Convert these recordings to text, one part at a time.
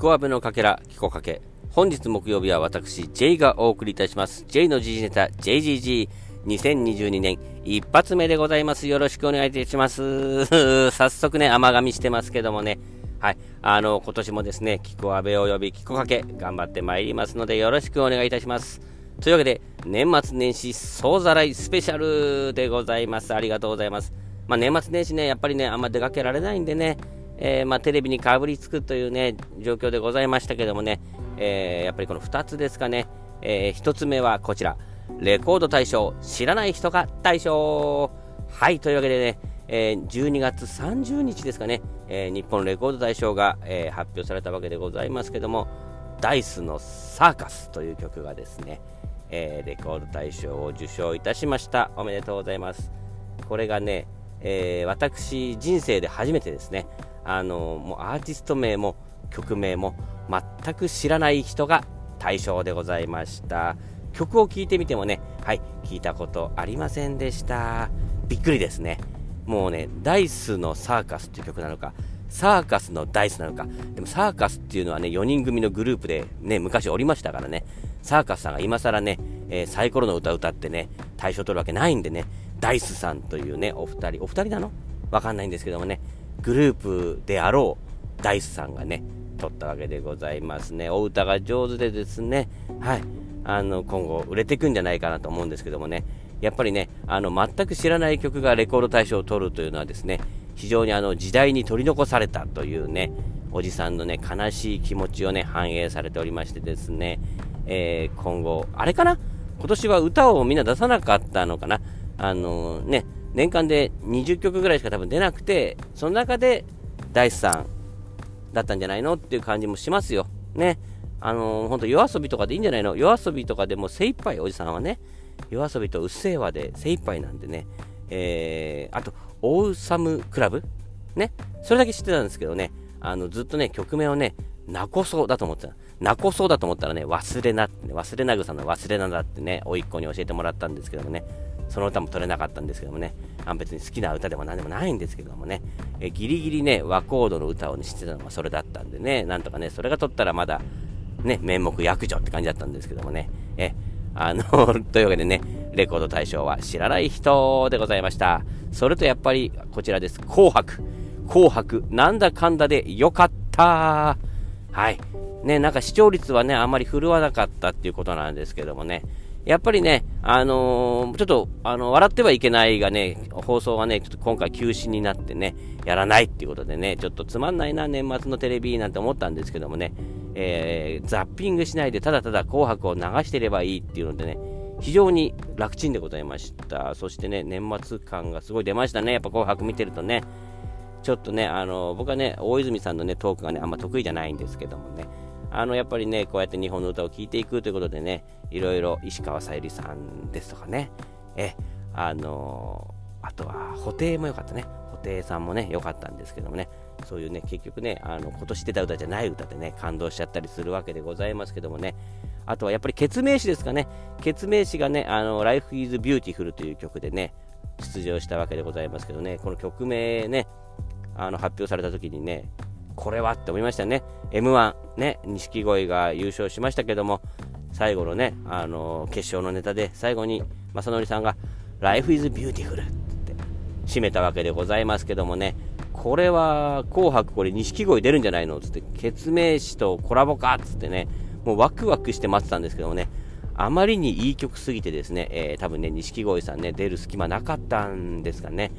コアベのかけら、キコかけ。本日木曜日は私、J がお送りいたします。J の時事ネタ、JGG。2022年一発目でございます。よろしくお願いいたします。早速ね、甘噛みしてますけどもね。はい。あの、今年もですね、キコアベおよびキコかけ、頑張ってまいりますので、よろしくお願いいたします。というわけで、年末年始総ざらいスペシャルでございます。ありがとうございます。まあ、年末年始ね、やっぱりね、あんま出かけられないんでね、えー、まあ、テレビにかぶりつくというね、状況でございましたけどもね、えー、やっぱりこの2つですかね、え、1つ目はこちら、レコード大賞、知らない人が大賞。はい、というわけでね、えー、12月30日ですかね、え、日本レコード大賞が、え、発表されたわけでございますけども、ダイスのサーカスという曲がですね、えレコード大賞を受賞いたしました。おめでとうございます。これがね、え私、人生で初めてですね、あのもうアーティスト名も曲名も全く知らない人が対象でございました。曲を聴いてみてもね、はい、聞いたことありませんでした。びっくりですね。もうね、ダイスのサーカスっていう曲なのか、サーカスのダイスなのか、でもサーカスっていうのはね、4人組のグループでね、昔おりましたからね、サーカスさんが今更ね、えー、サイコロの歌歌ってね、大賞取るわけないんでね、ダイスさんというね、お二人、お二人なの？わかんないんですけどもね、グループであろうダイスさんがね、撮ったわけでございますね。お歌が上手でですね、はい、あの、今後売れていくんじゃないかなと思うんですけどもね、やっぱりね、あの、全く知らない曲がレコード大賞を取るというのはですね、非常にあの、時代に取り残されたというね、おじさんのね、悲しい気持ちをね、反映されておりましてですね、えー、今後、あれかな？今年は歌をみんな出さなかったのかな？あの、ね、年間で20曲ぐらいしか多分出なくて、その中で、大スさんだったんじゃないのっていう感じもしますよ。ね。あのー、ほんと夜遊びとかでいいんじゃないの？夜遊びとかでも精一杯おじさんはね、夜遊びとうっせぇわで精一杯なんでね、えー、あと、オーサムクラブ？ね。それだけ知ってたんですけどね、あの、ずっとね、曲名をね、なこそうだと思ってた。なこそうだと思ったらね、忘れなってね、忘れなぐさの忘れなだってね、甥っ子に教えてもらったんですけどもね、その歌も取れなかったんですけどもね、あ別に好きな歌でも何でもないんですけどもね、えギリギリね、和コードの歌を、ね、知ってたのがそれだったんでね、なんとかね、それが取ったらまだ、ね、面目役女って感じだったんですけどもね、え、あの というわけでね、レコード大賞は知らない人でございました。それとやっぱりこちらです。紅白。紅白、なんだかんだでよかった。はい。ね、なんか視聴率はね、あんまり振るわなかったっていうことなんですけどもね、やっぱりね、あのー、ちょっと、あの、笑ってはいけないがね、放送がね、ちょっと今回休止になってね、やらないっていうことでね、ちょっとつまんないな、年末のテレビなんて思ったんですけどもね、えー、ザッピングしないでただただ紅白を流してればいいっていうのでね、非常に楽ちんでございました。そしてね、年末感がすごい出ましたね。やっぱ紅白見てるとね、ちょっとね、あの、僕はね、大泉さんのね、トークがね、あんま得意じゃないんですけどもね、あのやっぱりね、こうやって日本の歌を聴いていくということでね、いろいろ石川さゆりさんですとかね、え、あのー、あとは布袋も良かったね、布袋さんもね、良かったんですけどもね、そういうね、結局ね、あの今年出た歌じゃない歌でね、感動しちゃったりするわけでございますけどもね、あとはやっぱり決名詞ですかね、決名詞がね、あの Life is Beautiful という曲でね、出場したわけでございますけどね、この曲名ね、あの発表された時にね、これはって思いましたね。M1、ね、錦鯉が優勝しましたけども、最後のね、あのー、決勝のネタで最後に正則さんが Life is Beautiful って締めたわけでございますけどもね、これは紅白これ錦鯉出るんじゃないの？つって、決命詞とコラボか？っつってね、もうワクワクして待ってたんですけどもね、あまりにいい曲すぎてですね、えー、多分ね、錦鯉さんね、出る隙間なかったんですかね。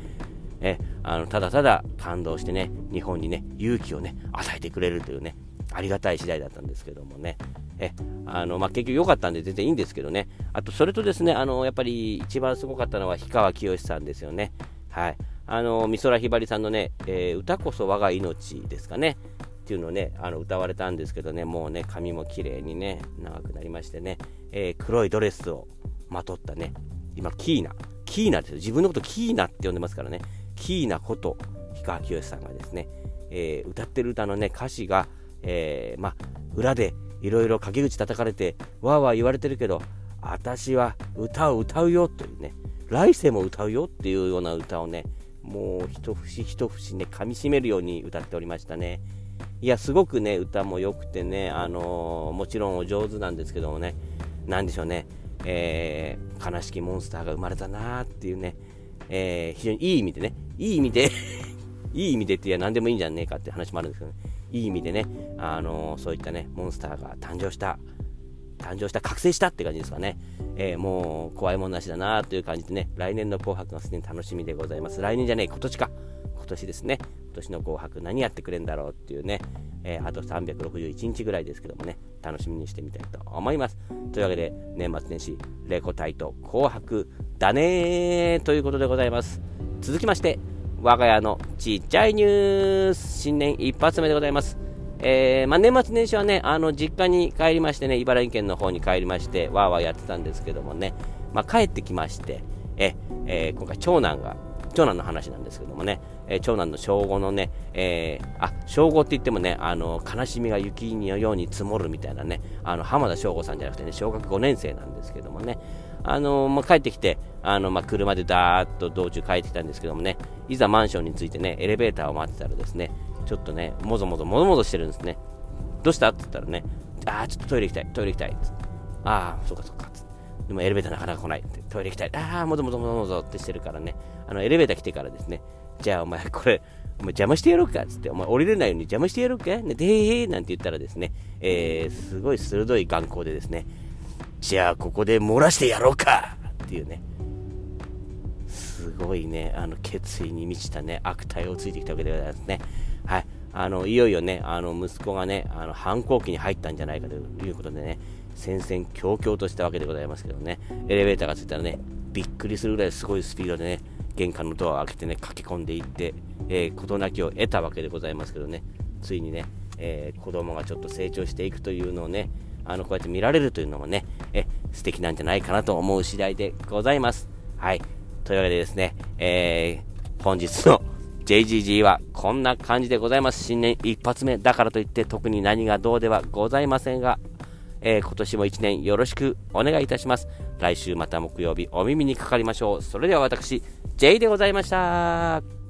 えあのただただ感動してね、日本にね、勇気をね、与えてくれるというね、ありがたい次第だったんですけどもね、えあのまあ、結局良かったんで全然いいんですけどね、あとそれとですね、あのやっぱり一番すごかったのは氷川きよしさんですよね。はい。あの美空ひばりさんのね、えー、歌こそ我が命ですかね。っていうのをね、あの歌われたんですけどね、もうね、髪も綺麗にね、長くなりましてね、えー、黒いドレスをまとったね、今、キーナ、キーナですよ。自分のことキーナって呼んでますからね。キーナこと氷川きよしさんがですね、えー、歌ってる歌のね歌詞が、えー、ま裏でいろいろ陰口叩かれてわーわー言われてるけど私は歌を歌うよというね来世も歌うよっていうような歌をねもう一節一節ね噛みしめるように歌っておりましたね。いや、すごくね、歌も良くてね、あのー、もちろんお上手なんですけどもね、なんでしょうね、えー、悲しきモンスターが生まれたなーっていうね、えー、非常にいい意味でね、いい意味で いい意味でっていや何でもいいんじゃねえかって話もあるんですけど、ね、いい意味でね、あのそういったね、モンスターが誕生した、誕生した、覚醒したって感じですかね。えー、もう怖いもんなしだなという感じでね、来年の紅白がすでに楽しみでございます。来年じゃねえ、今年か。今年ですね。今年の紅白何やってくれんだろうっていうね、えー、あと361日ぐらいですけどもね、楽しみにしてみたいと思います。というわけで、年末年始、レコ大と紅白だねーということでございます。続きまして、我が家のちっちゃいニュース、新年一発目でございます。えー、まあ、年末年始はね、あの、実家に帰りましてね、茨城県の方に帰りまして、わーわーやってたんですけどもね、まあ、帰ってきまして、え、えー、今回長男が、長男の話なんですけどもね、え、長男の小5のね、えー、あ、小5って言ってもね、あの、悲しみが雪のように積もるみたいなね、あの、浜田省吾さんじゃなくてね、小学5年生なんですけどもね、あのまあ、帰ってきて、あのまあ、車でダーッと道中帰ってきたんですけどもね、いざマンションについてね、エレベーターを待ってたらですね、ちょっとね、もぞもぞもぞもぞしてるんですね。どうした？って言ったらね、あー、ちょっとトイレ行きたい、トイレ行きたいって。ああ、そうかそうか。でもエレベーターなかなか来ないって。トイレ行きたい。ああ、もぞもぞもぞもぞってしてるからね、あのエレベーター来てからですね、じゃあお前これ、お前邪魔してやろうかつって、お前降りれないように邪魔してやろうか？ね、でーなんて言ったらですね、えー、すごい鋭い眼光でですね、じゃあここで漏らしてやろうかっていうね、すごいね、あの決意に満ちたね、悪態をついてきたわけでございますね。はい。あの、いよいよね、あの、息子がね、あの、反抗期に入ったんじゃないかということでね、戦々恐々としたわけでございますけどね、エレベーターがついたらね、びっくりするぐらいすごいスピードでね、玄関のドアを開けてね、駆け込んでいって、えー、事なきを得たわけでございますけどね、ついにね、えー、子供がちょっと成長していくというのをね、あの、こうやって見られるというのもね、え、素敵なんじゃないかなと思う次第でございます。はい。というわけでですね、えー、本日の JGG はこんな感じでございます。新年一発目だからといって特に何がどうではございませんが、えー、今年も一年よろしくお願いいたします。来週また木曜日お耳にかかりましょう。それでは私、J でございました。